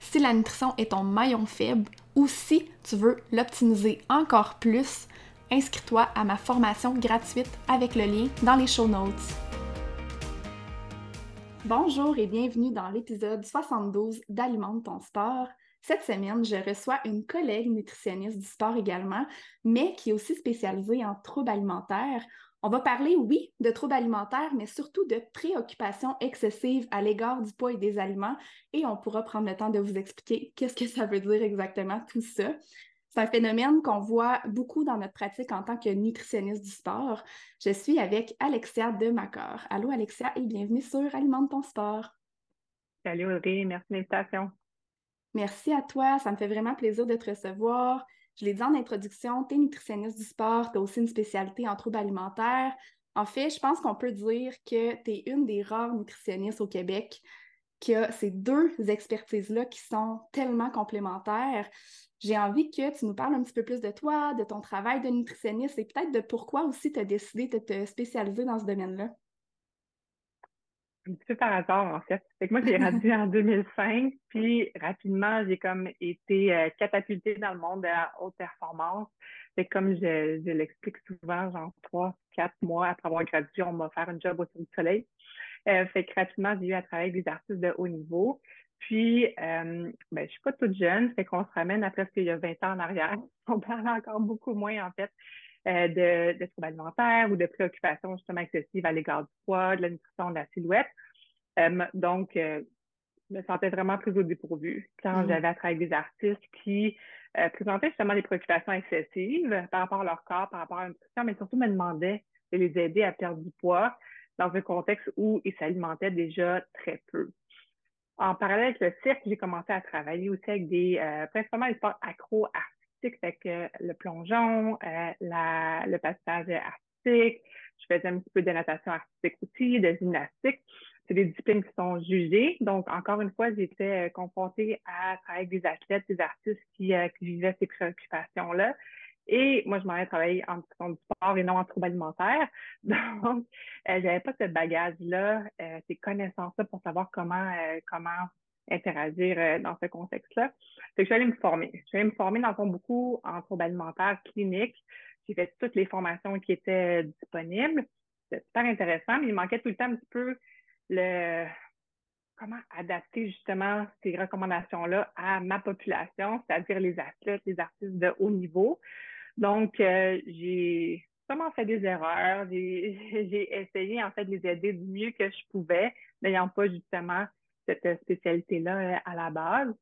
si la nutrition est ton maillon faible ou si tu veux l'optimiser encore plus, inscris-toi à ma formation gratuite avec le lien dans les show notes. Bonjour et bienvenue dans l'épisode 72 d'Alimente ton sport. Cette semaine, je reçois une collègue nutritionniste du sport également, mais qui est aussi spécialisée en troubles alimentaires. On va parler, oui, de troubles alimentaires, mais surtout de préoccupations excessives à l'égard du poids et des aliments. Et on pourra prendre le temps de vous expliquer qu'est-ce que ça veut dire exactement tout ça. C'est un phénomène qu'on voit beaucoup dans notre pratique en tant que nutritionniste du sport. Je suis avec Alexia de Macor. Allô Alexia et bienvenue sur Alimente ton sport. Salut Audrey, merci de l'invitation. Merci à toi, ça me fait vraiment plaisir de te recevoir. Je l'ai dit en introduction, tu es nutritionniste du sport, tu as aussi une spécialité en troubles alimentaires. En fait, je pense qu'on peut dire que tu es une des rares nutritionnistes au Québec qui a ces deux expertises-là qui sont tellement complémentaires. J'ai envie que tu nous parles un petit peu plus de toi, de ton travail de nutritionniste et peut-être de pourquoi aussi tu as décidé de te spécialiser dans ce domaine-là un petit peu par hasard, en fait. Fait que moi, j'ai gradué en 2005, puis rapidement, j'ai comme été euh, catapultée dans le monde de la haute performance. Fait comme je, je l'explique souvent, genre trois, quatre mois après avoir gradué, on m'a fait un job au Cirque du Soleil. Euh, fait que rapidement, j'ai eu à travailler avec des artistes de haut niveau. Puis, euh, ben, je suis pas toute jeune, fait qu'on se ramène à presque il y a 20 ans en arrière. On parle encore beaucoup moins, en fait, euh, de, de troubles alimentaires ou de préoccupations justement excessives à l'égard du poids, de la nutrition, de la silhouette. Euh, donc, euh, je me sentais vraiment prise au dépourvu quand mm. j'avais à travailler avec des artistes qui présentaient justement des préoccupations excessives par rapport à leur corps, par rapport à la nutrition, mais surtout me demandaient de les aider à perdre du poids dans un contexte où ils s'alimentaient déjà très peu. En parallèle avec le cirque, j'ai commencé à travailler aussi avec des, principalement des sports accro avec le plongeon, euh, le passage artistique. Je faisais un petit peu de natation artistique aussi, de gymnastique. C'est des disciplines qui sont jugées. Donc, encore une fois, j'étais euh, confrontée à travailler avec des athlètes, des artistes qui, euh, qui vivaient ces préoccupations-là. Et moi, je m'en ai travaillé en nutrition du sport et non en troubles alimentaires. Donc, euh, j'avais pas ce bagage-là, ces connaissances-là pour savoir comment, comment interagir euh, dans ce contexte-là. Fait que je suis allée me former. Je suis allée me former dans le beaucoup en troubles alimentaires cliniques. J'ai fait toutes les formations qui étaient disponibles. C'était super intéressant, mais il manquait tout le temps un petit peu le comment adapter justement ces recommandations-là à ma population, c'est-à-dire les athlètes, les artistes de haut niveau. Donc, euh, j'ai vraiment fait des erreurs. J'ai essayé en fait de les aider du mieux que je pouvais, n'ayant pas justement cette spécialité-là euh, à la base.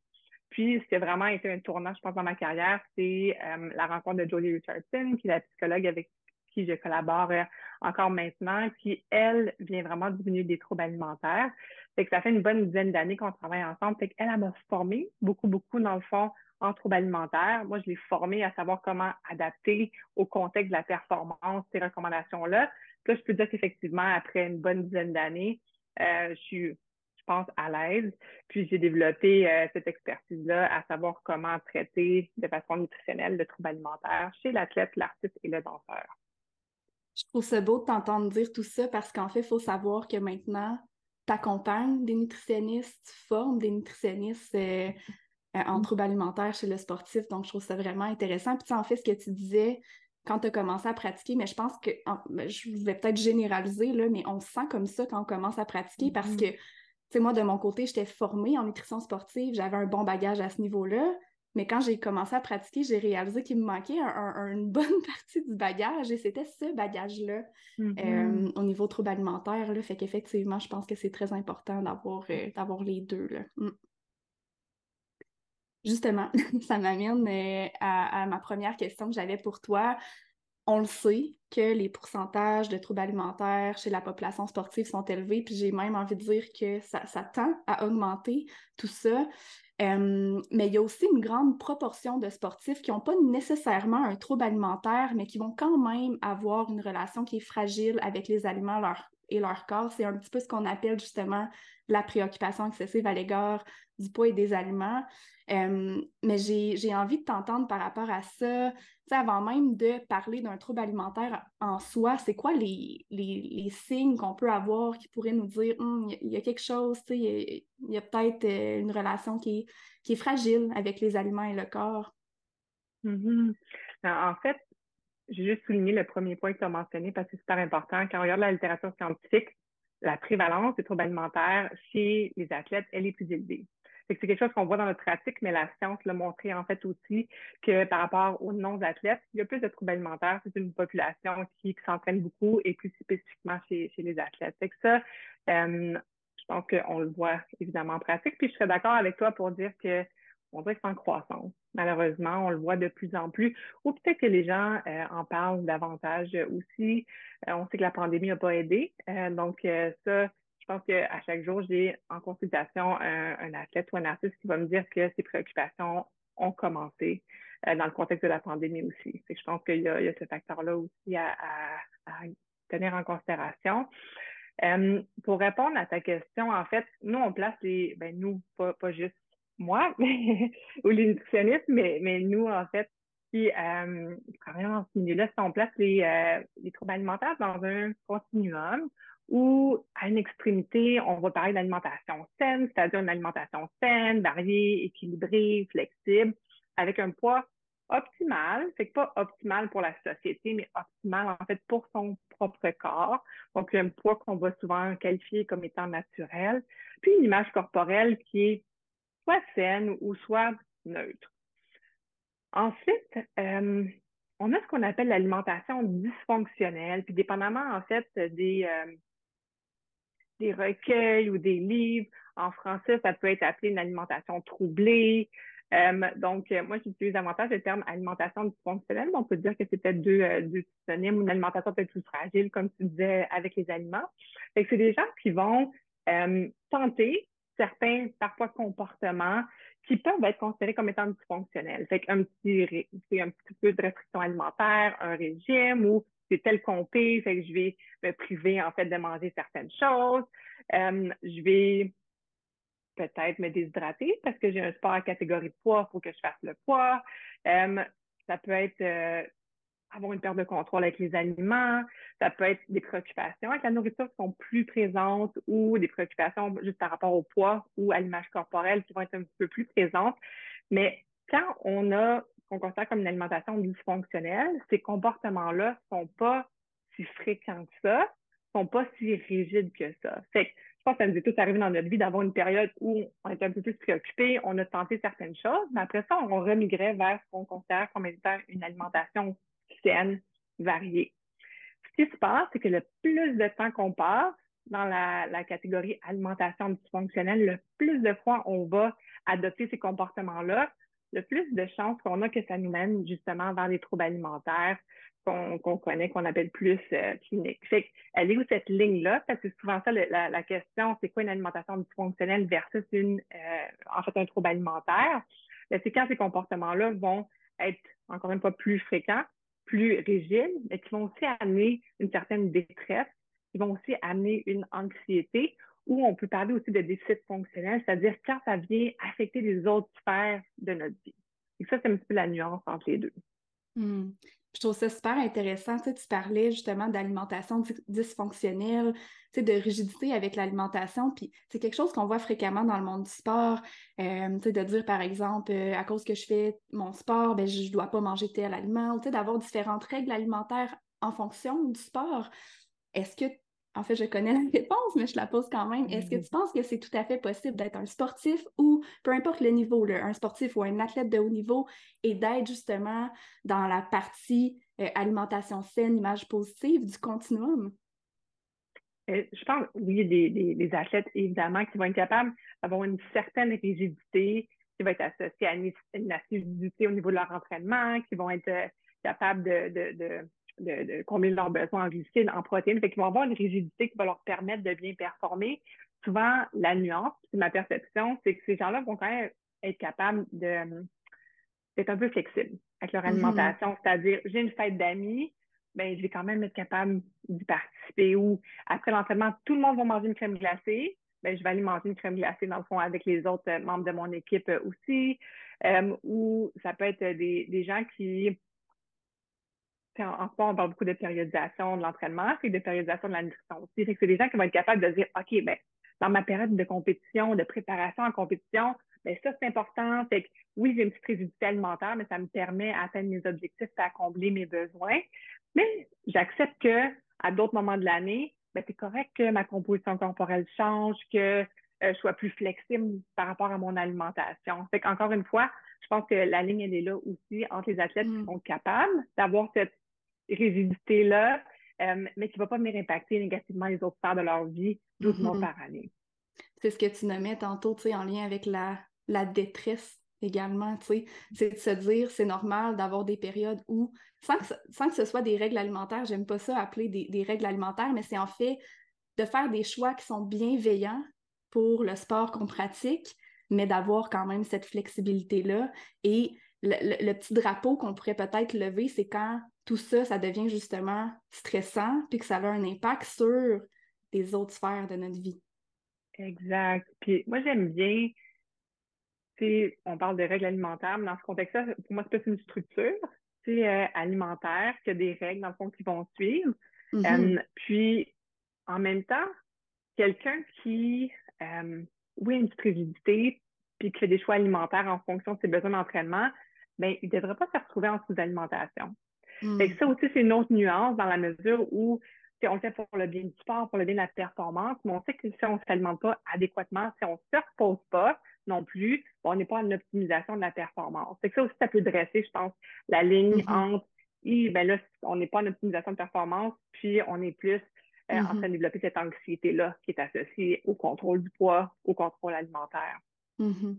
Puis, ce qui a vraiment été un tournant, je pense, dans ma carrière, c'est euh, la rencontre de Jolie Richardson, qui est la psychologue avec qui je collabore euh, encore maintenant, qui, elle, vient vraiment diminuer des troubles alimentaires. Fait que ça fait une bonne dizaine d'années qu'on travaille ensemble. Fait qu'elle, elle m'a formée beaucoup, beaucoup, dans le fond, en troubles alimentaires. Moi, je l'ai formée à savoir comment adapter au contexte de la performance ces recommandations-là. Là, je peux dire qu'effectivement, après une bonne dizaine d'années, je suis pense, à l'aise. Puis j'ai développé euh, cette expertise-là à savoir comment traiter de façon nutritionnelle le trouble alimentaire chez l'athlète, l'artiste et le danseur. Je trouve ça beau de t'entendre dire tout ça parce qu'en fait, il faut savoir que maintenant, tu accompagnes des nutritionnistes, tu formes des nutritionnistes euh, euh, en mm. troubles alimentaires chez le sportif. Donc, je trouve ça vraiment intéressant. Puis, en fait, ce que tu disais quand tu as commencé à pratiquer, mais je pense que ben, je vais peut-être généraliser, là, mais on se sent comme ça quand on commence à pratiquer parce mm-hmm. que, sais, moi, de mon côté, j'étais formée en nutrition sportive, j'avais un bon bagage à ce niveau-là. Mais quand j'ai commencé à pratiquer, j'ai réalisé qu'il me manquait une bonne partie du bagage et c'était ce bagage-là mm-hmm. euh, au niveau trouble alimentaire. Là, fait qu'effectivement, je pense que c'est très important d'avoir euh, les deux. Là. Mm. Justement, ça m'amène euh, à, ma première question que j'avais pour toi. On le sait que les pourcentages de troubles alimentaires chez la population sportive sont élevés, puis j'ai même envie de dire que ça, tend à augmenter tout ça. Euh, mais il y a aussi une grande proportion de sportifs qui n'ont pas nécessairement un trouble alimentaire, mais qui vont quand même avoir une relation qui est fragile avec les aliments et leur corps. C'est un petit peu ce qu'on appelle justement la préoccupation excessive à l'égard du poids et des aliments. Mais j'ai envie de t'entendre par rapport à ça. avant même de parler d'un trouble alimentaire en soi, c'est quoi les, les, signes qu'on peut avoir qui pourraient nous dire hum, il y, a quelque chose, il y a, peut-être euh, une relation qui est, qui est fragile avec les aliments et le corps? Mm-hmm. En fait, j'ai juste souligné le premier point que tu as mentionné parce que c'est super important. Quand on regarde la littérature scientifique, la prévalence des troubles alimentaires chez les athlètes, elle est plus élevée. C'est quelque chose qu'on voit dans notre pratique, mais la science l'a montré en fait aussi que par rapport aux non-athlètes, il y a plus de troubles alimentaires. C'est une population qui, s'entraîne beaucoup et plus spécifiquement chez, les athlètes. Que ça, euh, je pense qu'on le voit évidemment en pratique. Puis je serais d'accord avec toi pour dire que on dirait que c'est en croissance. Malheureusement, on le voit de plus en plus. Ou peut-être que les gens euh, en parlent davantage aussi. Euh, on sait que la pandémie n'a pas aidé. donc, ça, je pense qu'à chaque jour, j'ai en consultation un, athlète ou un artiste qui va me dire que ses préoccupations ont commencé euh, dans le contexte de la pandémie aussi. je pense qu'il y, a ce facteur-là aussi à, tenir en considération. Euh, pour répondre à ta question, en fait, nous, on place les, ben nous, pas, juste moi, ou les nutritionnistes, mais, mais nous, en fait, qui euh, travaillons dans ce milieu-là, on place euh, les troubles alimentaires dans un continuum ou à une extrémité, on va parler d'alimentation saine, c'est-à-dire une alimentation saine, variée, équilibrée, flexible, avec un poids optimal, c'est pas optimal pour la société, mais optimal en fait pour son propre corps. Donc un poids qu'on va souvent qualifier comme étant naturel, puis une image corporelle qui est soit saine ou soit neutre. Ensuite, euh, on a ce qu'on appelle l'alimentation dysfonctionnelle, puis dépendamment en fait des, euh, des recueils ou des livres. En français, ça peut être appelé une alimentation troublée. Euh, donc, euh, moi, j'utilise davantage le terme alimentation dysfonctionnelle. On peut dire que c'est peut-être deux, euh, deux synonymes, une alimentation peut-être plus fragile, comme tu disais, avec les aliments. c'est des gens qui vont tenter certains, parfois, comportements qui peuvent être considérés comme étant dysfonctionnels. Fait qu'un petit, un petit peu de restriction alimentaire, un régime ou c'est tel compé, fait que je vais me priver en fait de manger certaines choses. Euh, je vais peut-être me déshydrater parce que j'ai un sport à catégorie de poids, il faut que je fasse le poids. Euh, ça peut être euh, avoir une perte de contrôle avec les aliments, ça peut être des préoccupations avec la nourriture qui sont plus présentes ou des préoccupations juste par rapport au poids ou à l'image corporelle qui vont être un peu plus présentes. Mais quand on a qu'on considère comme une alimentation dysfonctionnelle, ces comportements-là sont pas si fréquents que ça, sont pas si rigides que ça. Fait que je pense que ça nous est tous arrivé dans notre vie d'avoir une période où on était un peu plus préoccupé, on a tenté certaines choses, mais après ça, on remigrait vers ce qu'on considère comme une alimentation saine, variée. Ce qui se passe, c'est que le plus de temps qu'on passe dans la catégorie alimentation dysfonctionnelle, le plus de fois on va adopter ces comportements-là, le plus de chances qu'on a que ça nous mène justement vers des troubles alimentaires qu'on connaît, qu'on appelle plus euh, cliniques. Fait elle est où cette ligne-là? Parce que souvent ça, la, question, c'est quoi une alimentation dysfonctionnelle versus une, euh, en fait, un trouble alimentaire? Ben, c'est quand ces comportements-là vont être, encore une fois, plus fréquents, plus rigides, mais qui vont aussi amener une certaine détresse, qui vont aussi amener une anxiété ou on peut parler aussi de déficit fonctionnel, c'est-à-dire quand ça vient affecter les autres sphères de notre vie. Et ça, c'est un petit peu la nuance entre les deux. Hmm. Je trouve ça super intéressant. Tu, tu parlais justement d'alimentation dysfonctionnelle, tu de rigidité avec l'alimentation. Puis c'est quelque chose qu'on voit fréquemment dans le monde du sport. Euh, de dire, par exemple, euh, à cause que je fais mon sport, ben, je ne dois pas manger tel aliment. D'avoir différentes règles alimentaires en fonction du sport. Est-ce que en fait, je connais la réponse, mais je la pose quand même. Est-ce que tu penses que c'est tout à fait possible d'être un sportif ou, peu importe le niveau, un sportif ou un athlète de haut niveau, et d'être justement dans la partie euh, alimentation saine, image positive du continuum? Euh, je pense, oui, des, des, athlètes, évidemment, qui vont être capables d'avoir une certaine rigidité, qui va être associée à une, assiduité au niveau de leur entraînement, qui vont être euh, capables de de, combler leurs besoins en glucides, en protéines. Fait qu'ils vont avoir une rigidité qui va leur permettre de bien performer. Souvent, la nuance, c'est ma perception, c'est que ces gens-là vont quand même être capables de d'être un peu flexibles avec leur mm-hmm. alimentation. C'est-à-dire, j'ai une fête d'amis, ben, je vais quand même être capable d'y participer. Ou après l'entraînement, tout le monde va manger une crème glacée. Ben, je vais aller manger une crème glacée, dans le fond, avec les autres membres de mon équipe aussi. Euh, ou ça peut être des, des gens qui en, sport, on parle beaucoup de périodisation de l'entraînement, c'est de périodisation de la nutrition aussi. c'est des gens qui vont être capables de dire, OK, ben, dans ma période de compétition, de préparation en compétition, ben, ça, c'est important. Fait que, oui, j'ai une petite rigidité alimentaire, mais ça me permet d'atteindre mes objectifs et à combler mes besoins. Mais j'accepte que, à d'autres moments de l'année, ben, c'est correct que ma composition corporelle change, que euh, je sois plus flexible par rapport à mon alimentation. Fait qu'encore une fois, je pense que la ligne, elle est là aussi entre les athlètes qui mm. sont capables d'avoir cette rigidité-là, euh, mais qui ne va pas venir impacter négativement les autres sphères de leur vie 12 mois mm-hmm. par année. C'est ce que tu nommais tantôt, tu sais, en lien avec la, la détresse également, tu sais, c'est de se dire, c'est normal d'avoir des périodes où, sans que, sans que ce soit des règles alimentaires, j'aime pas ça appeler des, des règles alimentaires, mais c'est en fait de faire des choix qui sont bienveillants pour le sport qu'on pratique, mais d'avoir quand même cette flexibilité-là. Et le, petit drapeau qu'on pourrait peut-être lever, c'est quand tout ça, ça devient justement stressant, puis que ça a un impact sur les autres sphères de notre vie. Exact. Puis moi, j'aime bien, on parle de règles alimentaires, mais dans ce contexte-là, pour moi, c'est plus une structure euh, alimentaire que des règles, dans le fond, qui vont suivre. Mm-hmm. Euh, puis, en même temps, quelqu'un qui, euh, oui, a une rigidité, puis qui fait des choix alimentaires en fonction de ses besoins d'entraînement, ben, il ne devrait pas se retrouver en sous-alimentation. Hmm. Ça aussi, c'est une autre nuance dans la mesure où on le fait pour le bien du sport, pour le bien de la performance, mais on sait que si on ne s'alimente pas adéquatement, si on ne se repose pas non plus, on n'est pas en optimisation de la performance. Que ça aussi, ça peut dresser, je pense, la ligne mm-hmm. entre ben là, on n'est pas en optimisation de performance, puis on est plus euh, en train de mm-hmm. développer cette anxiété-là qui est associée au contrôle du poids, au contrôle alimentaire. Mm-hmm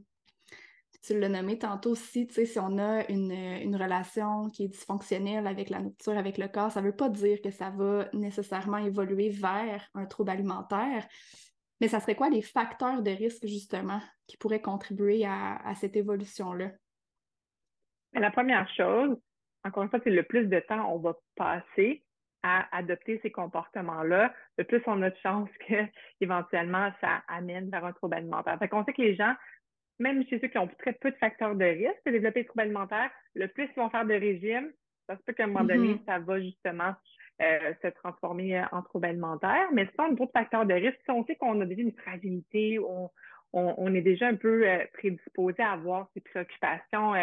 tu l'as nommé tantôt aussi, tu sais, si on a une, relation qui est dysfonctionnelle avec la nourriture, avec le corps, ça ne veut pas dire que ça va nécessairement évoluer vers un trouble alimentaire. Mais ça serait quoi les facteurs de risque, justement, qui pourraient contribuer à, cette évolution-là? La première chose, encore une fois, c'est le plus de temps on va passer à adopter ces comportements-là, le plus on a de chances que éventuellement ça amène vers un trouble alimentaire. Fait qu'on sait que les gens même chez ceux qui ont très peu de facteurs de risque de développer des troubles alimentaires, le plus ils vont faire de régime, ça se peut qu'à un moment donné, mm-hmm. ça va justement euh, se transformer euh, en trouble alimentaire. Mais sans un gros facteur de risque, si on sait qu'on a déjà une fragilité, on, on, est déjà un peu euh, prédisposé à avoir ces préoccupations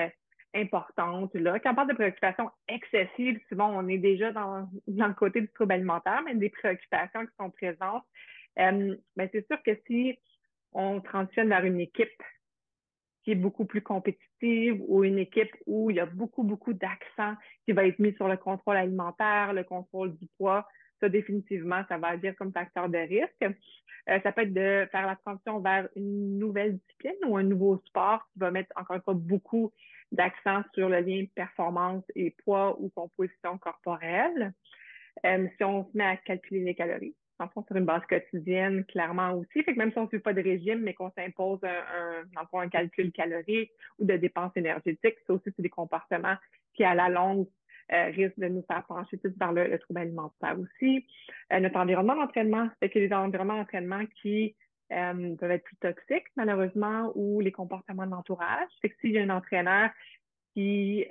importantes. Là. Quand on parle de préoccupations excessives, souvent on est déjà dans, dans le côté du trouble alimentaire, mais des préoccupations qui sont présentes. mais c'est sûr que si on transitionne vers une équipe qui est beaucoup plus compétitive ou une équipe où il y a beaucoup, beaucoup d'accent qui va être mis sur le contrôle alimentaire, le contrôle du poids. Ça, définitivement, ça va agir comme facteur de risque. Euh, ça peut être de faire la transition vers une nouvelle discipline ou un nouveau sport qui va mettre encore une fois beaucoup d'accent sur le lien performance et poids ou composition corporelle. Euh, si on se met à calculer les calories, sur une base quotidienne, clairement aussi. Fait que même si on ne suit pas de régime, mais qu'on s'impose un, un, calcul calorique ou de dépenses énergétiques, ça aussi, c'est des comportements qui, à la longue, euh, risquent de nous faire pencher plus vers le, trouble alimentaire aussi. Euh, notre environnement d'entraînement, c'est que les environnements d'entraînement qui euh, peuvent être plus toxiques, malheureusement, ou les comportements de l'entourage. Fait que s'il y a un entraîneur qui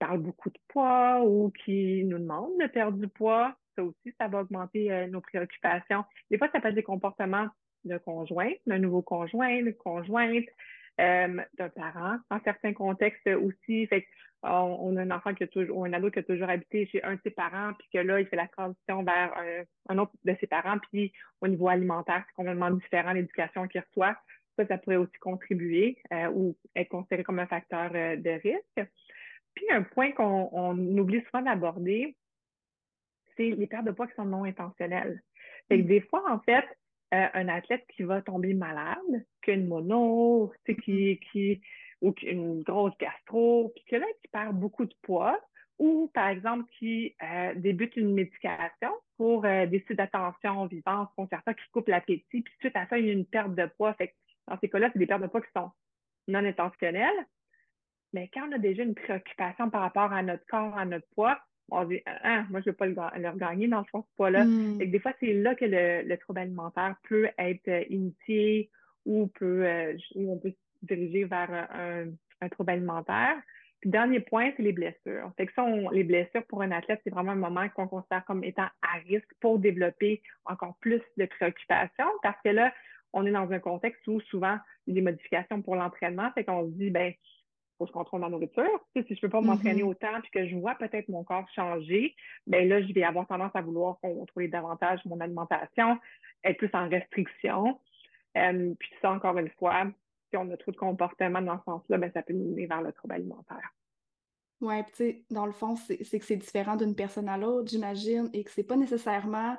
parle beaucoup de poids ou qui nous demande de perdre du poids, ça aussi, ça va augmenter euh, nos préoccupations. Des fois, ça peut être des comportements de conjoint, d'un nouveau conjoint, de conjointe, euh, d'un parent, dans certains contextes aussi. Fait on, a un enfant qui a toujours, ou un ado qui a toujours habité chez un de ses parents, puis que là, il fait la transition vers un, autre de ses parents, puis au niveau alimentaire, c'est complètement différent l'éducation qu'il reçoit. Ça, ça pourrait aussi contribuer euh, ou être considéré comme un facteur de risque. Puis un point qu'on oublie souvent d'aborder, c'est les pertes de poids qui sont non intentionnelles. Fait que mm. des fois, en fait, euh, un athlète qui va tomber malade, qu'une mono, qui, qui, ou une grosse gastro, puis que là, qui perd beaucoup de poids, ou par exemple qui euh, débute une médication pour euh, des suites d'attention vivante, certains qui coupe l'appétit, puis suite à ça, il y a une perte de poids. Fait dans ces cas-là, c'est des pertes de poids qui sont non intentionnelles. Mais quand on a déjà une préoccupation par rapport à notre corps, à notre poids, on dit ah, moi je ne veux pas le, regagner dans ce poids-là. Hmm. Des fois, c'est là que le, trouble alimentaire peut être euh, initié ou peut euh, on peut se diriger vers un, un, trouble alimentaire. Puis dernier point, c'est les blessures. Fait que ça, les blessures pour un athlète, c'est vraiment un moment qu'on considère comme étant à risque pour développer encore plus de préoccupations parce que là, on est dans un contexte où souvent il y a des modifications pour l'entraînement. Fait qu'on se dit, ben, faut que je contrôle ma nourriture. si je ne peux pas m'entraîner mm-hmm. autant puis que je vois peut-être mon corps changer, ben là, je vais avoir tendance à vouloir contrôler davantage mon alimentation, être plus en restriction. Euh, puis ça, encore une fois, si on a trop de comportement dans ce sens-là, ben, ça peut nous mener vers le trouble alimentaire. Oui, puis tu sais, dans le fond, c'est que c'est différent d'une personne à l'autre, j'imagine, et que c'est pas nécessairement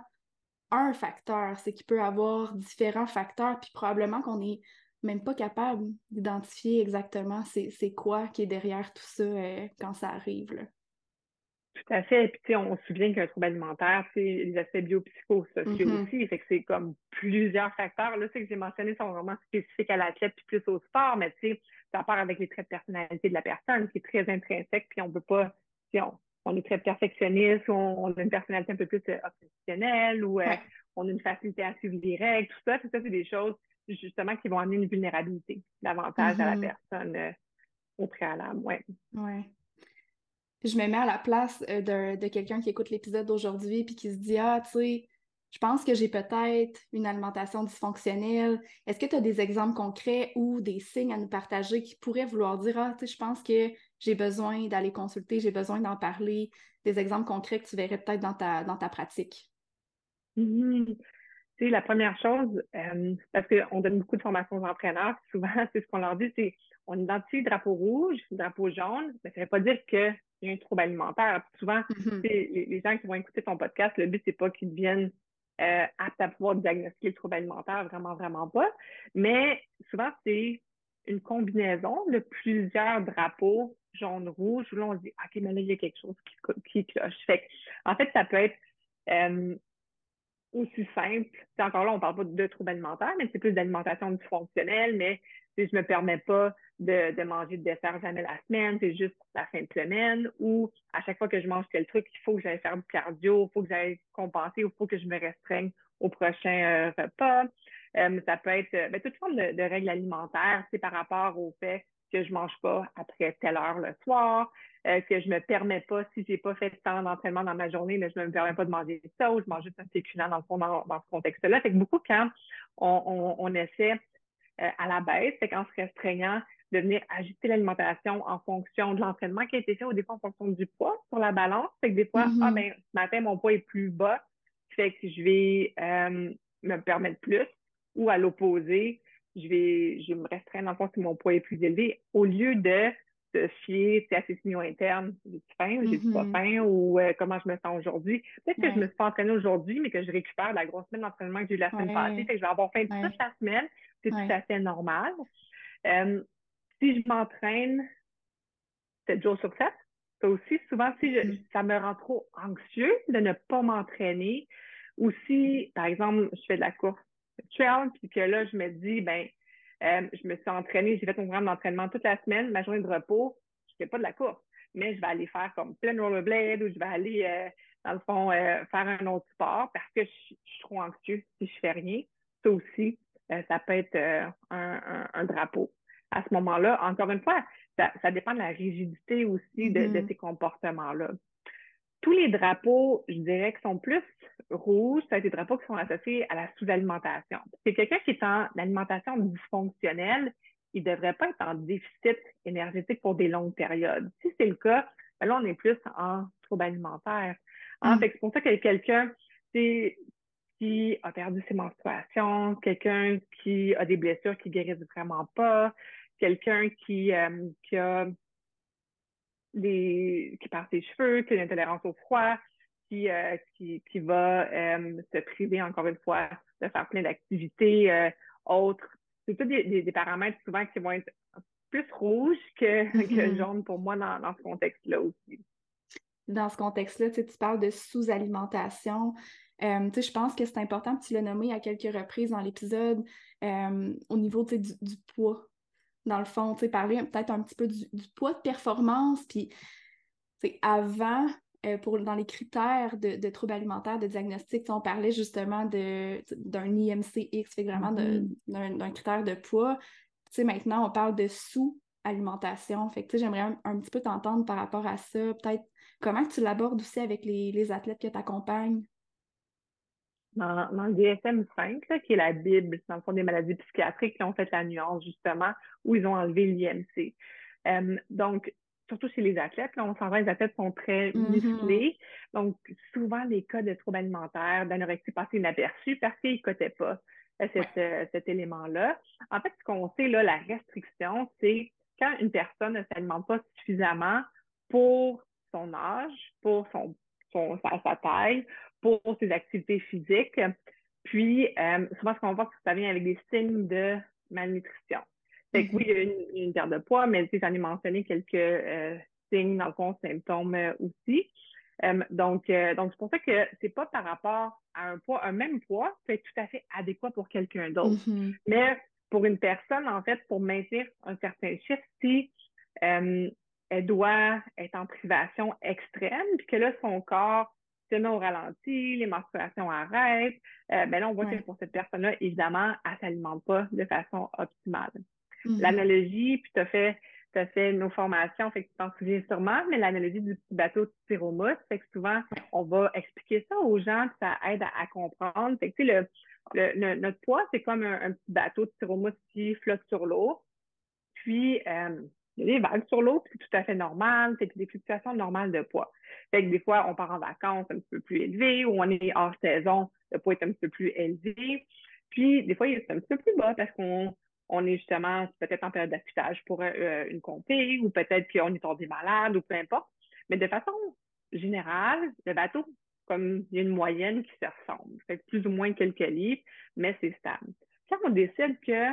un facteur, c'est qu'il peut avoir différents facteurs, puis probablement qu'on est même pas capable d'identifier exactement c'est quoi qui est derrière tout ça euh, quand ça arrive. Là. Tout à fait. Puis, on se souvient qu'un trouble alimentaire, c'est les aspects biopsychosociaux mm-hmm. aussi. Fait que c'est comme plusieurs facteurs. Là, c'est que j'ai mentionné sont vraiment spécifiques à l'athlète puis plus au sport, mais tu sais, ça part avec les traits de personnalité de la personne, qui est très intrinsèque, puis on peut pas, si on, on, est très perfectionniste, ou on, a une personnalité un peu plus euh, obsessionnelle, ou euh, on a une facilité à suivre les règles, tout ça, tout ça, c'est des choses justement qui vont amener une vulnérabilité davantage à la mm-hmm. personne euh, au préalable. Ouais. ouais. je me mets à la place euh, de, quelqu'un qui écoute l'épisode d'aujourd'hui puis qui se dit Ah, tu sais, je pense que j'ai peut-être une alimentation dysfonctionnelle. Est-ce que tu as des exemples concrets ou des signes à nous partager qui pourraient vouloir dire Ah, tu sais, je pense que j'ai besoin d'aller consulter, j'ai besoin d'en parler, des exemples concrets que tu verrais peut-être dans ta, dans ta pratique? Mm-hmm sais, la première chose, euh, parce qu'on donne beaucoup de formations aux entraîneurs, souvent, c'est ce qu'on leur dit, c'est on identifie le drapeau rouge, le drapeau jaune, mais ça ne veut pas dire qu'il y a un trouble alimentaire. souvent, mm-hmm. les, gens qui vont écouter ton podcast, le but, c'est pas qu'ils deviennent euh, aptes à pouvoir diagnostiquer le trouble alimentaire, vraiment, vraiment pas. Mais souvent, c'est une combinaison de plusieurs drapeaux jaune-rouge où là, on se dit, OK, mais là, il y a quelque chose qui, qui cloche. Fait en fait, ça peut être euh, aussi simple. encore là, on parle pas de troubles alimentaires, mais c'est plus d'alimentation dysfonctionnelle, mais je me permets pas de, manger de dessert jamais la semaine, c'est juste la fin de semaine, ou à chaque fois que je mange tel truc, il faut que j'aille faire du cardio, il faut que j'aille compenser, il faut que je me restreigne au prochain euh, repas. Euh, ça peut être euh, ben, toute forme de, de règles alimentaires, c'est par rapport au fait que je mange pas après telle heure le soir, euh, que je me permets pas, si j'ai pas fait tant d'entraînement dans ma journée, mais je me permets pas de manger ça ou je mange juste un féculent dans le fond dans, ce contexte-là. Fait que beaucoup quand on, on, essaie euh, à la baisse, c'est qu'en se restreignant, de venir ajuster l'alimentation en fonction de l'entraînement qui a été fait ou des fois en fonction du poids sur la balance. Fait que des fois, mm-hmm. ah ben, ce matin, mon poids est plus bas, fait que je vais euh, me permettre plus. Ou à l'opposé, je vais, je me restreindre dans le fond si mon poids est plus élevé, au lieu de se fier à ces signaux internes. J'ai faim, j'ai pas mm-hmm. faim ou euh, comment je me sens aujourd'hui. Peut-être que je me suis pas entraînée aujourd'hui, mais que je récupère la grosse semaine d'entraînement que j'ai eu la semaine passée. Fait que je vais avoir faim toute la semaine. C'est tout à fait normal. Euh, si je m'entraîne 7 jours sur 7, ça aussi, souvent, si mm-hmm. ça me rend trop anxieux de ne pas m'entraîner, ou si, par exemple, je fais de la course trail, puis que là, je me dis, ben, euh, je me suis entraînée, j'ai fait mon programme d'entraînement toute la semaine, ma journée de repos, je ne fais pas de la course, mais je vais aller faire comme plein rollerblade ou je vais aller, euh, dans le fond, euh, faire un autre sport parce que je, suis trop anxieux si je fais rien. Ça aussi, ça peut être un, drapeau. À ce moment-là, encore une fois, ça, dépend de la rigidité aussi de, de mm-hmm. ces comportements-là tous les drapeaux, je dirais, qui sont plus rouges, c'est des drapeaux qui sont associés à la sous-alimentation. C'est quelqu'un qui est en alimentation dysfonctionnelle, il ne devrait pas être en déficit énergétique pour des longues périodes. Si c'est le cas, ben là, on est plus en trouble alimentaire. En mm. c'est pour ça que quelqu'un qui a perdu ses menstruations, quelqu'un qui a des blessures qui guérissent vraiment pas, quelqu'un qui, euh, qui a qui perd ses cheveux, qui a une intolérance au froid, qui, euh, qui, qui, va euh, se priver, encore une fois, de faire plein d'activités euh, autres. C'est tous des, des, paramètres souvent qui vont être plus rouges que, que mm-hmm. jaunes pour moi dans, dans ce contexte-là aussi. Dans ce contexte-là, tu parles de sous-alimentation. je pense que c'est important, tu l'as nommé à quelques reprises dans l'épisode, au niveau du, du poids dans le fond, tu sais, parler peut-être un petit peu du, poids de performance, puis avant, euh, pour, dans les critères de, troubles alimentaires, de diagnostic, on parlait justement d'un IMCX, fait vraiment mm-hmm. d'un critère de poids. Maintenant, on parle de sous-alimentation. Fait que, j'aimerais un, petit peu t'entendre par rapport à ça. Peut-être comment tu l'abordes aussi avec les, les athlètes que tu accompagnes dans, le DSM-5, qui est la Bible, dans le fond, des maladies psychiatriques, qui ont fait la nuance, justement, où ils ont enlevé l'IMC. Euh, donc, surtout chez les athlètes, là, on s'en va, les athlètes sont très mm-hmm. musclés. Donc, souvent, les cas de troubles alimentaires, d'anorexie passent inaperçus parce qu'ils ne cotaient pas euh, euh, cet élément-là. En fait, ce qu'on sait, là, la restriction, c'est quand une personne ne s'alimente pas suffisamment pour son âge, pour son, son sa taille, pour ses activités physiques. Puis, euh, souvent, ce qu'on voit, c'est que ça vient avec des signes de malnutrition. Fait que oui, il y a une, perte de poids, mais j'en ai mentionné quelques euh, signes, dans le fond, symptômes euh, aussi. donc, donc c'est pour ça que c'est pas par rapport à un poids, un même poids peut être tout à fait adéquat pour quelqu'un d'autre. Mm-hmm. Mais pour une personne, en fait, pour maintenir un certain chiffre, si elle doit être en privation extrême, puis que là, son corps se met au ralenti, les menstruations arrêtent, euh, ben là, on voit que pour cette personne-là, évidemment, elle ne s'alimente pas de façon optimale. Mm-hmm. L'analogie, puis tu as fait, as fait nos formations, fait que tu t'en souviens sûrement, mais l'analogie du petit bateau de styromousse, fait que souvent, on va expliquer ça aux gens, puis ça aide à, comprendre. Fait que, tu sais, le, notre poids, c'est comme un, petit bateau de styromousse qui flotte sur l'eau. Puis, euh, des vagues sur l'eau, c'est tout à fait normal, c'est des fluctuations normales de poids. Fait que des fois, on part en vacances un petit peu plus élevé ou on est hors saison, le poids est un petit peu plus élevé. Puis, des fois, il est un petit peu plus bas parce qu'on on est justement peut-être en période d'affûtage pour euh, une compé ou peut-être qu'on est tombé malade ou peu importe. Mais de façon générale, le bateau, comme il y a une moyenne qui se ressemble. Fait plus ou moins quelques livres, mais c'est stable. Quand on décide que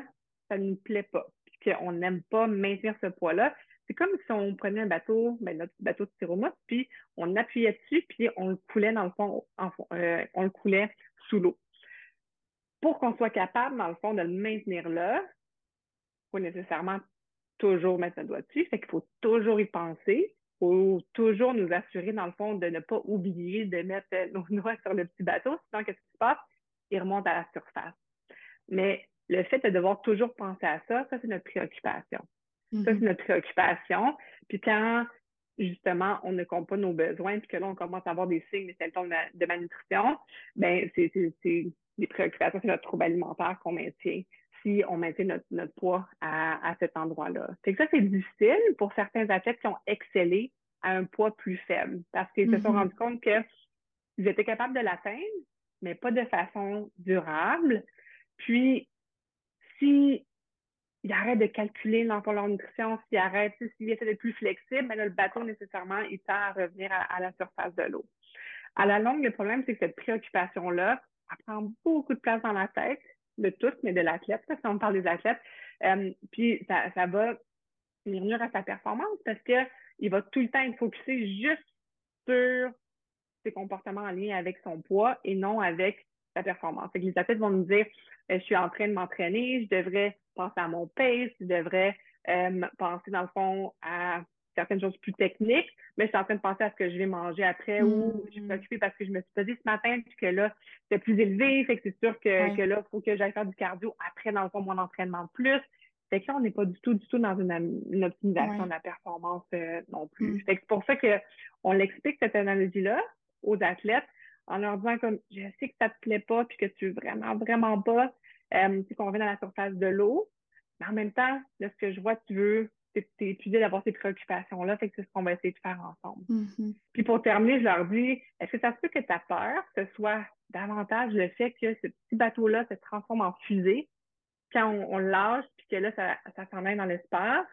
ça ne nous plaît pas, qu'on n'aime pas maintenir ce poids-là, c'est comme si on prenait un bateau, ben, notre bateau de styromousse, puis on appuyait dessus, puis on le coulait dans le fond, euh, on le coulait sous l'eau. Pour qu'on soit capable, dans le fond, de le maintenir là, il faut nécessairement toujours mettre un doigt dessus, fait qu'il faut toujours y penser, il faut toujours nous assurer, dans le fond, de ne pas oublier de mettre nos doigts sur le petit bateau, sinon qu'est-ce qui se passe? Il remonte à la surface. Mais le fait de devoir toujours penser à ça, ça, c'est notre préoccupation. Ça, c'est mm-hmm. notre préoccupation. Puis quand, justement, on ne compte pas nos besoins, puis que là, on commence à avoir des signes, des symptômes de, malnutrition, ben c'est des préoccupations, c'est notre trouble alimentaire qu'on maintient si on maintient notre, poids à, cet endroit-là. Que ça, c'est difficile pour certains athlètes qui ont excellé à un poids plus faible parce qu'ils se sont mm-hmm. rendus compte qu'ils étaient capables de l'atteindre, mais pas de façon durable. Puis, si il arrête de calculer dans leur nutrition, s'il arrête, s'il essaie d'être plus flexible, ben le bateau, nécessairement, il tend à revenir à, la surface de l'eau. À la longue, le problème, c'est que cette préoccupation-là, elle prend beaucoup de place dans la tête de tous, mais de l'athlète, si on parle des athlètes. Euh, puis ça, ça va nuire à sa performance parce qu'il va tout le temps être focusé juste sur ses comportements en lien avec son poids et non avec sa performance. Fait que les athlètes vont nous dire euh, je suis en train de m'entraîner, je devrais penser à mon pace, je devrais euh, penser dans le fond à certaines choses plus techniques, mais je suis en train de penser à ce que je vais manger après ou je suis mm. occupée parce que je me suis pesée ce matin puis que là, c'est plus élevé, fait que c'est sûr que, que là, il faut que j'aille faire du cardio après, dans le fond, mon entraînement de plus. Fait que là, on n'est pas du tout, du tout dans une, optimisation de la performance euh, non plus. Mm. Fait que c'est pour ça qu'on l'explique, cette analogie-là, aux athlètes, en leur disant comme, je sais que ça te plaît pas puis que tu veux vraiment, vraiment pas, euh, qu'on revient dans la surface de l'eau, mais en même temps, là, ce que je vois, tu veux étudier d'avoir ces préoccupations-là, fait que c'est ce qu'on va essayer de faire ensemble. Mm-hmm. Puis pour terminer, je leur dis, est-ce que ça se peut que ta peur, ce soit davantage le fait que ce petit bateau-là se transforme en fusée quand on, le lâche, puis que là, ça, ça s'en dans l'espace?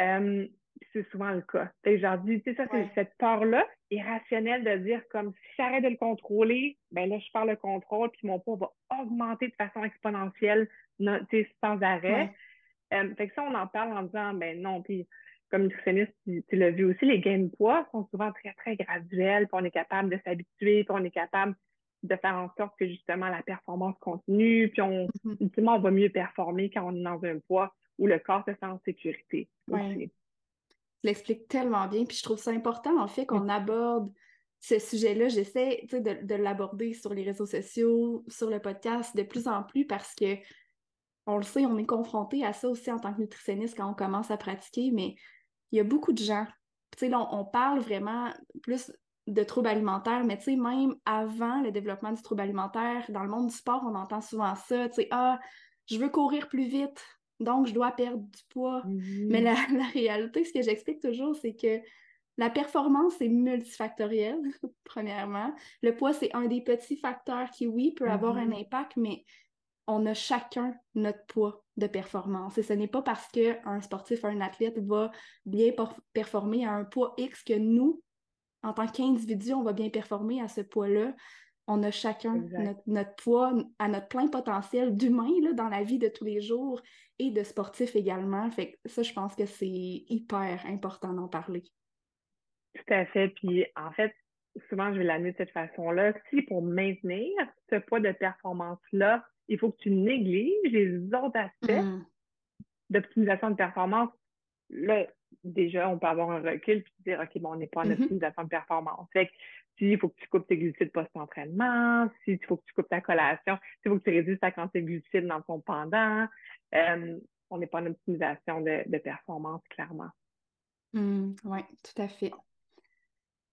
Euh, c'est souvent le cas. Leur dis, tu sais, ça, c'est cette peur-là irrationnelle de dire comme si j'arrête de le contrôler, ben là, je perds le contrôle, puis mon poids va augmenter de façon exponentielle, sans arrêt. Euh, fait que ça, on en parle en disant, ben non, puis comme nutritionniste, tu, tu l'as vu aussi, les gains de poids sont souvent très, très graduels, puis on est capable de s'habituer, puis on est capable de faire en sorte que justement la performance continue, puis on, mm-hmm. ultimement, on va mieux performer quand on est dans un poids où le corps se sent en sécurité. Ouais. L'expliques tellement bien, puis je trouve ça important, en fait, qu'on aborde ce sujet-là. J'essaie de, de l'aborder sur les réseaux sociaux, sur le podcast de plus en plus parce que on le sait, on est confronté à ça aussi en tant que nutritionniste quand on commence à pratiquer, mais il y a beaucoup de gens. Tu sais, là, on, parle vraiment plus de troubles alimentaires, mais tu sais, même avant le développement du trouble alimentaire, dans le monde du sport, on entend souvent ça, tu sais, ah, je veux courir plus vite, donc je dois perdre du poids. Mm-hmm. Mais la, réalité, ce que j'explique toujours, c'est que la performance est multifactorielle, premièrement. Le poids, c'est un des petits facteurs qui, oui, peut avoir un mm-hmm. impact, mais on a chacun notre poids de performance. Et ce n'est pas parce qu'un sportif, un athlète va bien performer à un poids X que nous, en tant qu'individu, on va bien performer à ce poids-là. On a chacun notre, poids à notre plein potentiel d'humain dans la vie de tous les jours et de sportif également. Fait ça, je pense que c'est hyper important d'en parler. Tout à fait. Puis en fait, souvent, je vais l'amener de cette façon-là. Si pour maintenir ce poids de performance-là, il faut que tu négliges les autres aspects mm. d'optimisation de performance. Là, déjà, on peut avoir un recul puis dire, OK, bon, on n'est pas en mm-hmm. optimisation de performance. Fait que si il faut que tu coupes tes glucides post-entraînement, si il faut que tu coupes ta collation, s'il faut que tu réduises ta quantité de glucides dans ton pendant, euh, on n'est pas en optimisation de, performance, clairement. Mm, oui, tout à fait.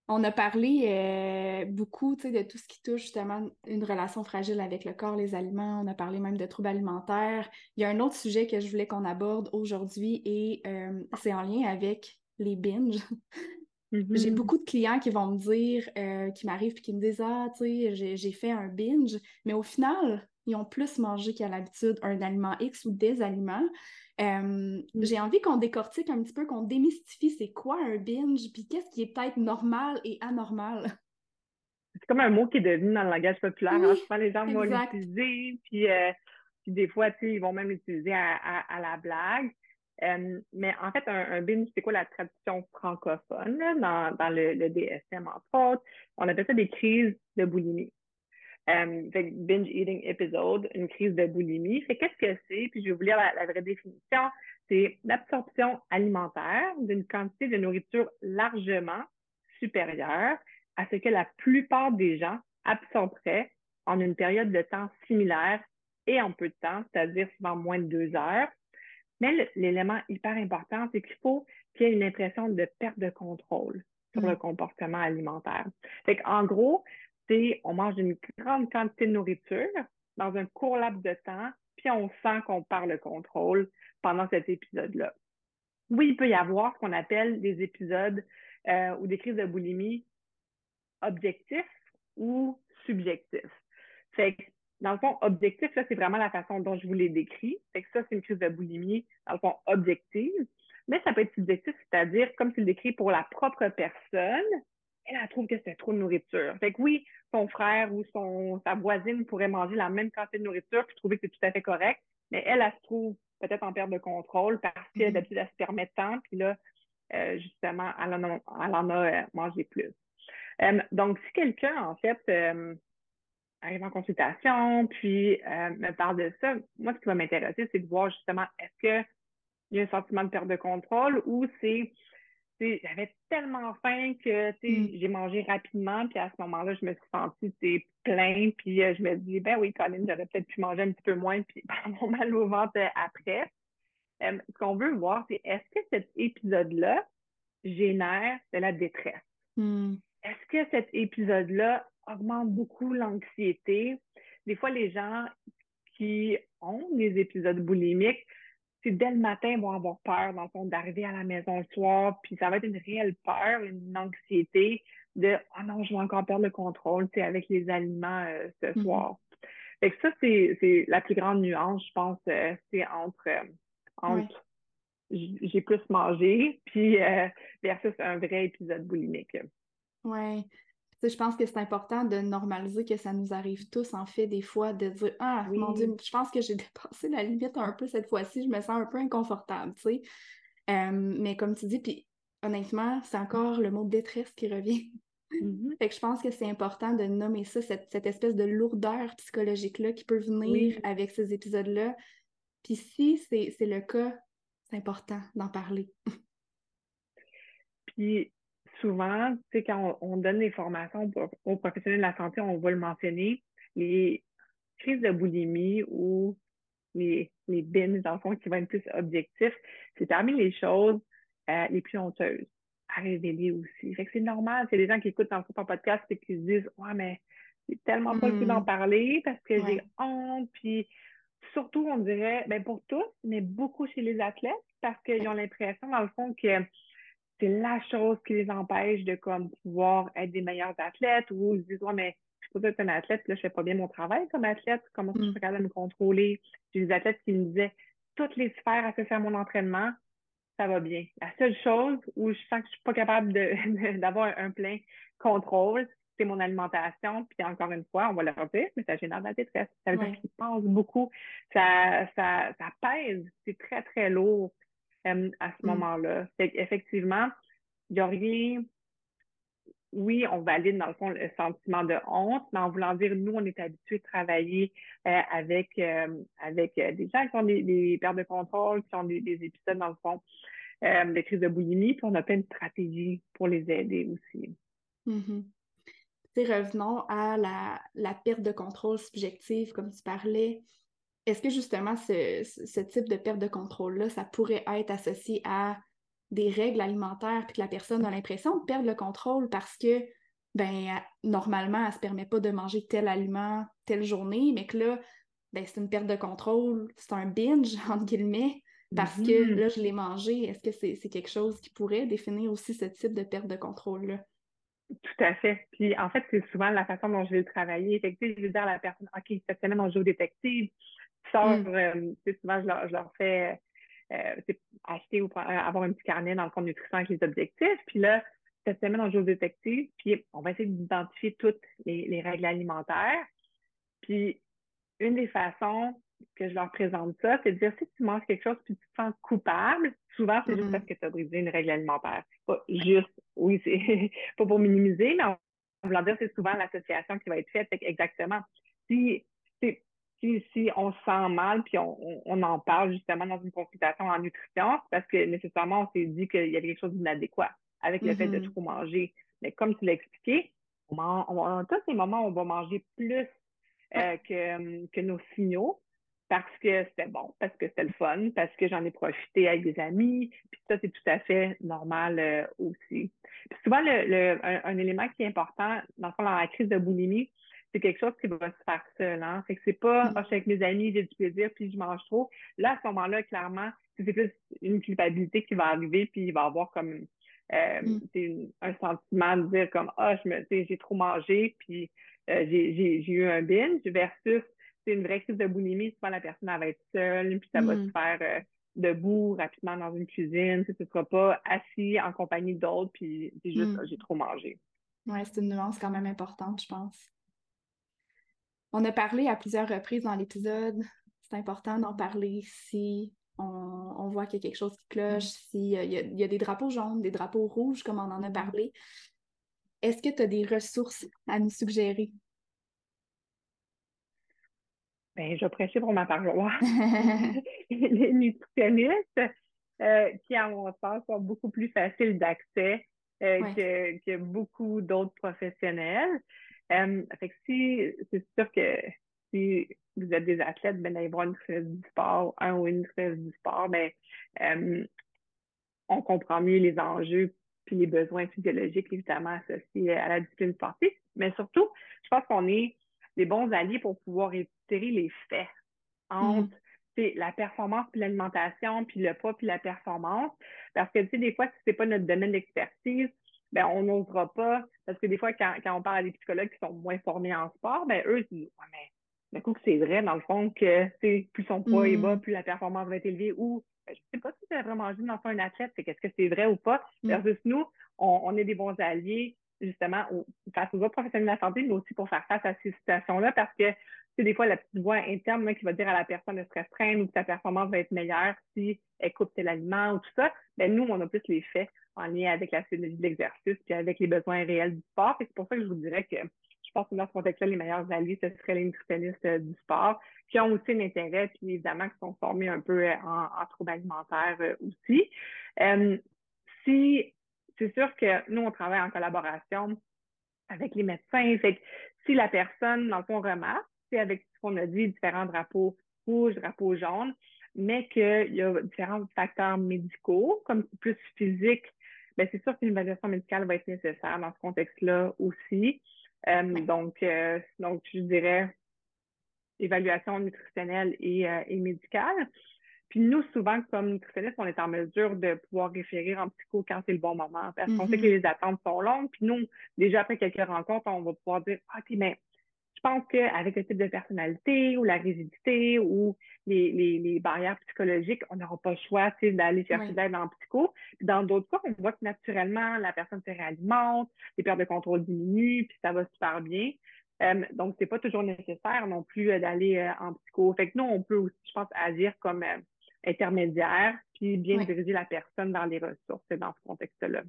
On a parlé euh, beaucoup de tout ce qui touche justement une relation fragile avec le corps, les aliments. On a parlé même de troubles alimentaires. Il y a un autre sujet que je voulais qu'on aborde aujourd'hui et euh, c'est en lien avec les binges. Mm-hmm. J'ai beaucoup de clients qui vont me dire, euh, qui m'arrivent et qui me disent Ah, tu sais, j'ai fait un binge, mais au final, ils ont plus mangé qu'à l'habitude un aliment X ou des aliments. Euh, mm. J'ai envie qu'on décortique un petit peu, qu'on démystifie c'est quoi un binge, puis qu'est-ce qui est peut-être normal et anormal. C'est comme un mot qui est devenu dans le langage populaire. Hein. Les gens vont l'utiliser, puis, euh, puis, des fois, ils vont même l'utiliser à, la blague. Euh, mais en fait, un, binge, c'est quoi la traduction francophone dans, dans le, le, DSM, entre autres? On appelle ça des crises de boulimie. Euh, binge eating episode, une crise de boulimie. Fait qu'est-ce que c'est? Puis je vais vous lire la, vraie définition. C'est l'absorption alimentaire d'une quantité de nourriture largement supérieure à ce que la plupart des gens absorberaient en une période de temps similaire et en peu de temps, c'est-à-dire souvent moins de deux heures. Mais l'élément hyper important, c'est qu'il faut qu'il y ait une impression de perte de contrôle sur le mm. comportement alimentaire. Fait en gros, on mange une grande quantité de nourriture dans un court laps de temps, puis on sent qu'on perd le contrôle pendant cet épisode-là. Oui, il peut y avoir ce qu'on appelle des épisodes euh, ou des crises de boulimie objectifs ou subjectifs. Fait que, dans le fond, objectif, c'est vraiment la façon dont je vous l'ai décrit. Fait que ça, c'est une crise de boulimie, dans le fond, objective. Mais ça peut être subjectif, c'est-à-dire, comme tu le pour la propre personne, elle, elle trouve que c'est trop de nourriture. Fait que oui, son frère ou son, sa voisine pourrait manger la même quantité de nourriture puis trouver que c'est tout à fait correct, mais elle, elle se trouve peut-être en perte de contrôle parce qu'elle, mm-hmm. d'habitude, elle se permet tant, puis là, euh, justement, elle en a, elle en a euh, mangé plus. Euh, donc, si quelqu'un, en fait, arrive en consultation, puis me parle de ça, moi, ce qui va m'intéresser, c'est de voir justement, est-ce qu'il y a un sentiment de perte de contrôle ou c'est j'avais tellement faim que mm. j'ai mangé rapidement, puis à ce moment-là, je me suis sentie plein, puis euh, je me dis, ben oui, Colin, j'aurais peut-être pu manger un petit peu moins, puis mon mal au ventre après. Euh, ce qu'on veut voir, c'est est-ce que cet épisode-là génère de la détresse? Mm. Est-ce que cet épisode-là augmente beaucoup l'anxiété? Des fois, les gens qui ont des épisodes boulimiques c'est dès le matin, ils vont avoir peur, dans le fond, d'arriver à la maison le soir, puis ça va être une réelle peur, une anxiété de « Oh non, je vais encore perdre le contrôle, tu avec les aliments euh, ce mm-hmm. soir. Fait que ça, c'est la plus grande nuance, je pense, euh, c'est entre, euh, entre j'ai plus mangé, puis versus un vrai épisode boulimique. Oui je pense que c'est important de normaliser que ça nous arrive tous, en fait, des fois, de dire Ah, mon Dieu, je pense que j'ai dépassé la limite un peu cette fois-ci, je me sens un peu inconfortable, tu sais. Euh, mais comme tu dis, puis honnêtement, c'est encore le mot détresse qui revient. Mm-hmm. Fait que je pense que c'est important de nommer ça, cette, espèce de lourdeur psychologique-là qui peut venir avec ces épisodes-là. Puis si c'est le cas, c'est important d'en parler. Puis souvent, quand on, donne des formations aux professionnels de la santé, on va le mentionner, les crises de boulimie ou les, les binges, dans le fond, qui vont être plus objectifs, c'est parmi les choses euh, les plus honteuses à révéler aussi. Fait que c'est normal, c'est des gens qui écoutent dans ton podcast et qui se disent Ouais, mais c'est tellement pas le coup d'en mm. parler parce que j'ai honte. Puis surtout, on dirait, ben pour tous, mais beaucoup chez les athlètes, parce qu'ils ont l'impression, dans le fond, que c'est la chose qui les empêche de comme pouvoir être des meilleurs athlètes ou ils se disent ouais mais je peux être un athlète là je fais pas bien mon travail comme athlète comment je suis capable de me contrôler? J'ai des athlètes qui me disaient toutes les sphères à faire mon entraînement ça va bien. La seule chose où je sens que je suis pas capable d'avoir un plein contrôle c'est mon alimentation puis encore une fois on va le dire mais ça génère de la détresse. Ça veut dire qu'ils pensent beaucoup ça ça ça pèse c'est très très lourd euh, à ce mm. moment-là. Effectivement, il n'y a rien. Oui, on valide dans le fond le sentiment de honte, mais en voulant dire, nous, on est habitués de travailler euh, avec, euh, avec des gens qui ont des, pertes de contrôle, qui ont des, épisodes, dans le fond, de crise de boulimie, puis on a plein de stratégies pour les aider aussi. Mm-hmm. revenons à la, la, perte de contrôle subjective, comme tu parlais. Est-ce que justement ce, type de perte de contrôle-là, ça pourrait être associé à des règles alimentaires, puis que la personne a l'impression de perdre le contrôle parce que, ben, normalement, elle ne se permet pas de manger tel aliment telle journée, mais que là, ben, c'est une perte de contrôle, c'est un binge, entre guillemets, parce que mm-hmm. là, je l'ai mangé. Est-ce que c'est quelque chose qui pourrait définir aussi ce type de perte de contrôle-là? Tout à fait. Puis en fait, c'est souvent la façon dont je vais le travailler. Effectivement, je vais dire à la personne, OK, cette semaine, on joue au détective. Mm. Euh, souvent, je leur, fais euh, acheter ou avoir un petit carnet dans le compte nutrition avec les objectifs. Puis là, cette semaine, on joue au détective, puis on va essayer d'identifier toutes les, règles alimentaires. Puis une des façons que je leur présente ça, c'est de dire si tu manges quelque chose puis tu te sens coupable, souvent c'est juste mm-hmm. parce que tu as brisé une règle alimentaire. Pas juste, oui, c'est pas pour minimiser, mais en voulant dire, c'est souvent l'association qui va être faite. Exactement. Si, si, on se sent mal, puis on, en parle justement dans une consultation en nutrition, parce que nécessairement, on s'est dit qu'il y avait quelque chose d'inadéquat avec le fait de mm-hmm. trop manger. Mais comme tu l'as expliqué, on, on, tous ces moments, on va manger plus euh, que, que nos signaux parce que c'était bon, parce que c'était le fun, parce que j'en ai profité avec des amis, puis ça, c'est tout à fait normal euh, aussi. Puis souvent, le, un, élément qui est important, dans le fond, dans la crise de boulimie, c'est quelque chose qui va se faire seul. Hein? Fait que c'est pas mm. ah, je suis avec mes amis, j'ai du plaisir, puis je mange trop. Là, à ce moment-là, clairement, c'est plus une culpabilité qui va arriver, puis il va avoir comme euh, mm. un sentiment de dire comme Ah, je me j'ai trop mangé, puis euh, j'ai eu un binge versus c'est une vraie crise de boulimie, souvent la personne va être seule, puis ça va se mm. faire euh, debout rapidement dans une cuisine. Tu ne seras pas assis en compagnie d'autres, puis c'est juste j'ai trop mangé. Oui, c'est une nuance quand même importante, je pense. On a parlé à plusieurs reprises dans l'épisode. C'est important d'en parler si on, voit qu'il y a quelque chose qui cloche, s'il y, y, a des drapeaux jaunes, des drapeaux rouges, comme on en a mm-hmm. parlé. Est-ce que tu as des ressources à nous suggérer? Ben, je prêchais pour ma paroisse. les nutritionnistes, qui, à mon sens, sont beaucoup plus faciles d'accès que, que, beaucoup d'autres professionnels. Fait que si, c'est sûr que si vous êtes des athlètes, ben, d'aller voir une nutritionniste du sport, un ou une nutritionniste du sport, ben, on comprend mieux les enjeux puis les besoins physiologiques, évidemment, associés à la discipline sportive. Mais surtout, je pense qu'on est les bons alliés pour pouvoir étirer les faits entre mm. la performance puis l'alimentation, puis le poids puis la performance. Parce que, tu sais, des fois, si c'est pas notre domaine d'expertise, ben, on n'osera pas. Parce que des fois, quand, quand, on parle à des psychologues qui sont moins formés en sport, ben, eux, ils disent, ouais, mais d'un coup, c'est vrai, dans le fond, que, plus son poids est bas, mm. plus la performance va être élevée, ou ben, je sais pas si c'est vraiment juste dans un athlète, c'est qu'est-ce que c'est vrai ou pas. Mm. Versus nous, on, on, est des bons alliés, justement, face aux autres professionnels de la santé, mais aussi pour faire face à ces situations-là, parce que c'est des fois la petite voix interne qui va dire à la personne de se restreindre ou que ta performance va être meilleure si elle coupe tel aliment ou tout ça. Ben, nous, on a plus les faits en lien avec la physiologie de l'exercice puis avec les besoins réels du sport. C'est pour ça que je vous dirais que je pense que dans ce contexte-là, les meilleurs alliés, ce seraient les nutritionnistes euh, du sport, qui ont aussi un intérêt, puis évidemment, qui sont formés un peu euh, en, troubles alimentaires euh, aussi. si c'est sûr que nous, on travaille en collaboration avec les médecins. Fait que si la personne, dans le fond, remarque, avec ce qu'on a dit, différents drapeaux rouges, drapeaux jaunes, mais qu'il y a différents facteurs médicaux, comme plus physiques, ben c'est sûr qu'une évaluation médicale va être nécessaire dans ce contexte-là aussi. Euh, donc, euh, donc, je dirais évaluation nutritionnelle et, euh, et médicale. Puis nous, souvent, comme nutritionnistes, on est en mesure de pouvoir référer en psycho quand c'est le bon moment. Parce qu'on sait que mm-hmm. les attentes sont longues. Puis nous, déjà après quelques rencontres, on va pouvoir dire OK, mais pense qu'avec le type de personnalité ou la rigidité ou les, les, les barrières psychologiques, on n'aura pas le choix d'aller chercher de l'aide en psycho. Puis dans d'autres cas, on voit que naturellement, la personne se réalimente, les pertes de contrôle diminuent, puis ça va super bien. Euh, donc, c'est pas toujours nécessaire non plus euh, d'aller euh, en psycho. Fait que nous, on peut aussi, je pense, agir comme intermédiaire, puis bien diriger la personne dans les ressources dans ce contexte-là.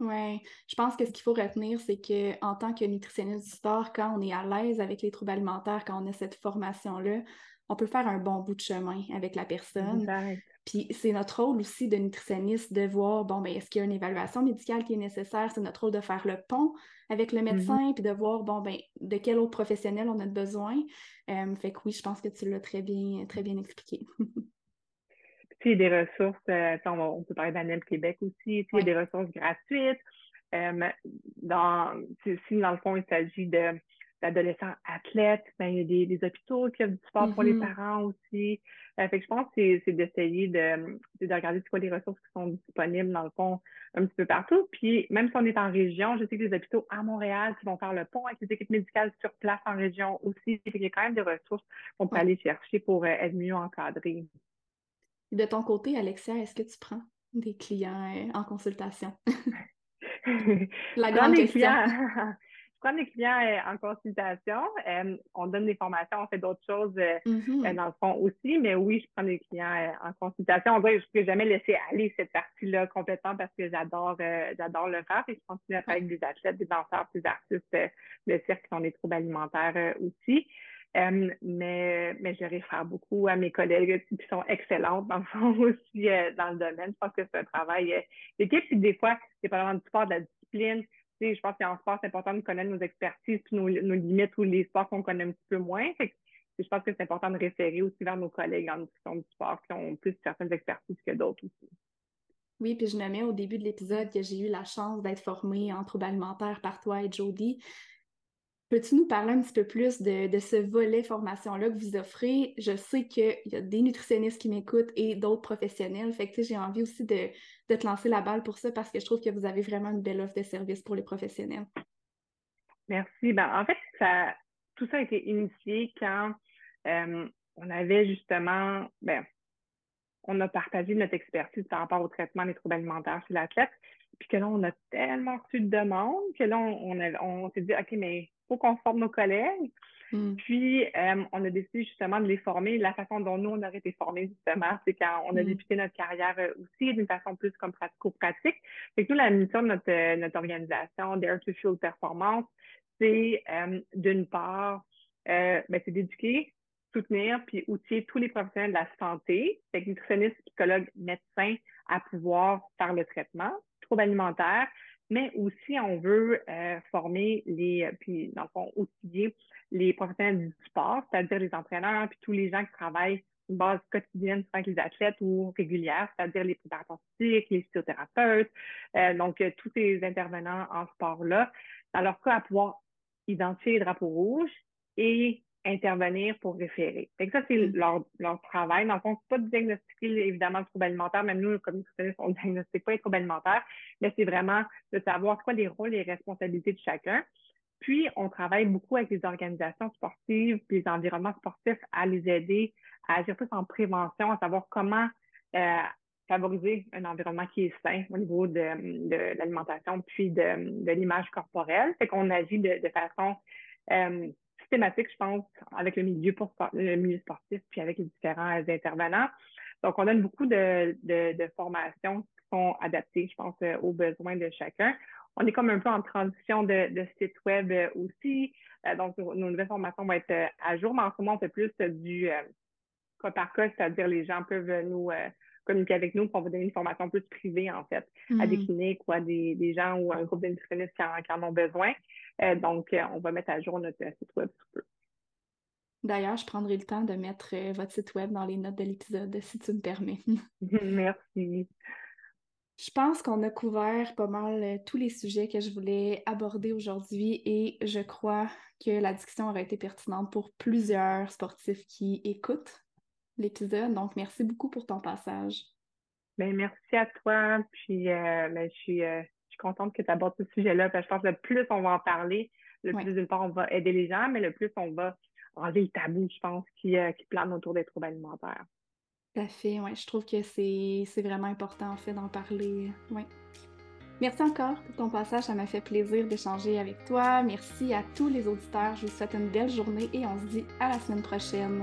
Oui, je pense que ce qu'il faut retenir, c'est qu'en tant que nutritionniste du sport, quand on est à l'aise avec les troubles alimentaires, quand on a cette formation-là, on peut faire un bon bout de chemin avec la personne. Puis c'est notre rôle aussi de nutritionniste de voir, bon, ben, est-ce qu'il y a une évaluation médicale qui est nécessaire? C'est notre rôle de faire le pont avec le médecin, mm-hmm. puis de voir, bon, ben, de quel autre professionnel on a besoin. Euh, fait que oui, je pense que tu l'as très bien, très bien expliqué. il y a des ressources, euh, on, peut parler d'ANEM Québec aussi, il y a des ressources gratuites. Euh, dans, si dans le fond, il s'agit de d'adolescents athlètes, ben, il y a des, des hôpitaux qui offrent du sport pour les mm-hmm. parents aussi. Euh, fait que je pense que c'est d'essayer de, de regarder quoi les ressources qui sont disponibles, dans le fond, un petit peu partout. Puis même si on est en région, je sais que les hôpitaux à Montréal qui vont faire le pont avec les équipes médicales sur place en région aussi. Il y a quand même des ressources qu'on peut aller chercher pour être mieux encadrés. De ton côté, Alexia, est-ce que tu prends des clients euh, en consultation? La grande question. je prends des clients euh, en consultation. Euh, on donne des formations, on fait d'autres choses mm-hmm. dans le fond aussi, mais oui, je prends des clients en consultation. On dirait que je ne peux jamais laisser aller cette partie-là complètement parce que j'adore j'adore le faire et je continue à travailler avec des athlètes, des danseurs, des artistes de cirque qui ont des troubles alimentaires aussi. Euh, mais, mais je réfère beaucoup à mes collègues qui sont excellentes dans le fond aussi euh, dans le domaine. Je pense que c'est un travail euh, d'équipe. Puis des fois, c'est vraiment du sport, de la discipline. Tu sais, je pense qu'en sport, c'est important de connaître nos expertises, nos, nos limites ou les sports qu'on connaît un petit peu moins. Je pense que c'est important de référer aussi vers nos collègues en nutrition du sport qui ont plus certaines expertises que d'autres aussi. Oui, puis je nommais au début de l'épisode que j'ai eu la chance d'être formée en troubles alimentaires par toi et Jody. Peux-tu nous parler un petit peu plus de, ce volet formation-là que vous offrez? Je sais qu'il y a des nutritionnistes qui m'écoutent et d'autres professionnels. Fait j'ai envie aussi de, te lancer la balle pour ça parce que je trouve que vous avez vraiment une belle offre de service pour les professionnels. Merci. Ben, en fait, ça, tout ça a été initié quand euh, on avait justement, ben, on a partagé notre expertise par rapport au traitement des troubles alimentaires chez l'athlète. Puis que là, on a tellement reçu de demandes que là, on, on s'est dit, OK, mais faut qu'on forme nos collègues. Hmm. Puis, euh, on a décidé justement de les former. La façon dont nous, on aurait été formés, justement, c'est quand on a hmm. débuté notre carrière euh, aussi d'une façon plus comme pratico-pratique. Fait que nous, la mission de notre, euh, notre organisation, Dare to Fuel Performance, c'est d'une part, ben, c'est d'éduquer soutenir puis outiller tous les professionnels de la santé, fait nutritionnistes, psychologues, médecins, à pouvoir faire le traitement, troubles alimentaires, mais aussi on veut euh, former les, euh, puis dans le fond, outiller les professionnels du sport, c'est-à-dire les entraîneurs, puis tous les gens qui travaillent une base quotidienne avec les athlètes ou régulière, c'est-à-dire les préparateurs physiques, les physiothérapeutes, euh, donc tous ces intervenants en sport-là, dans leur cas, à pouvoir identifier les drapeaux rouges et intervenir pour référer. Fait que ça, c'est mm. leur, leur, travail. Dans le fond, pas de diagnostiquer évidemment le trouble alimentaire, même nous, comme nutritionnistes, on ne diagnostique pas les troubles alimentaires, mais c'est vraiment de savoir quoi les rôles et les responsabilités de chacun. Puis, on travaille beaucoup avec les organisations sportives, puis les environnements sportifs à les aider à agir plus en prévention, à savoir comment euh, favoriser un environnement qui est sain au niveau de, de, l'alimentation puis de, de l'image corporelle. Fait qu'on agit de, de façon euh, systématique, je pense, avec le milieu, pour, le milieu sportif puis avec les différents intervenants. Donc, on donne beaucoup de, de, formations qui sont adaptées, je pense, euh, aux besoins de chacun. On est comme un peu en transition de, site web euh, aussi. Euh, donc, nos nouvelles formations vont être à jour, mais en ce moment, on fait plus du cas par cas, c'est-à-dire les gens peuvent nous communiquer avec nous, pour on va donner une formation plus privée, en fait, à des mm. cliniques ou à des, des gens ou à un groupe d'industrialistes qui, qui, en ont besoin. Euh, donc, euh, on va mettre à jour notre euh, site web sous peu. D'ailleurs, je prendrai le temps de mettre votre site web dans les notes de l'épisode, si tu me permets. Merci. Je pense qu'on a couvert pas mal tous les sujets que je voulais aborder aujourd'hui et je crois que la discussion aurait été pertinente pour plusieurs sportifs qui écoutent l'épisode. Donc, merci beaucoup pour ton passage. Bien, merci à toi. Puis, ben, je suis contente que tu abordes ce sujet-là. je pense que le plus on va en parler, le plus d'une part on va aider les gens, mais le plus on va enlever le tabou, je pense, qui, euh, qui plane autour des troubles alimentaires. Tout à fait, oui. Je trouve que c'est vraiment important, en fait, d'en parler. Oui. Merci encore pour ton passage. Ça m'a fait plaisir d'échanger avec toi. Merci à tous les auditeurs. Je vous souhaite une belle journée et on se dit à la semaine prochaine.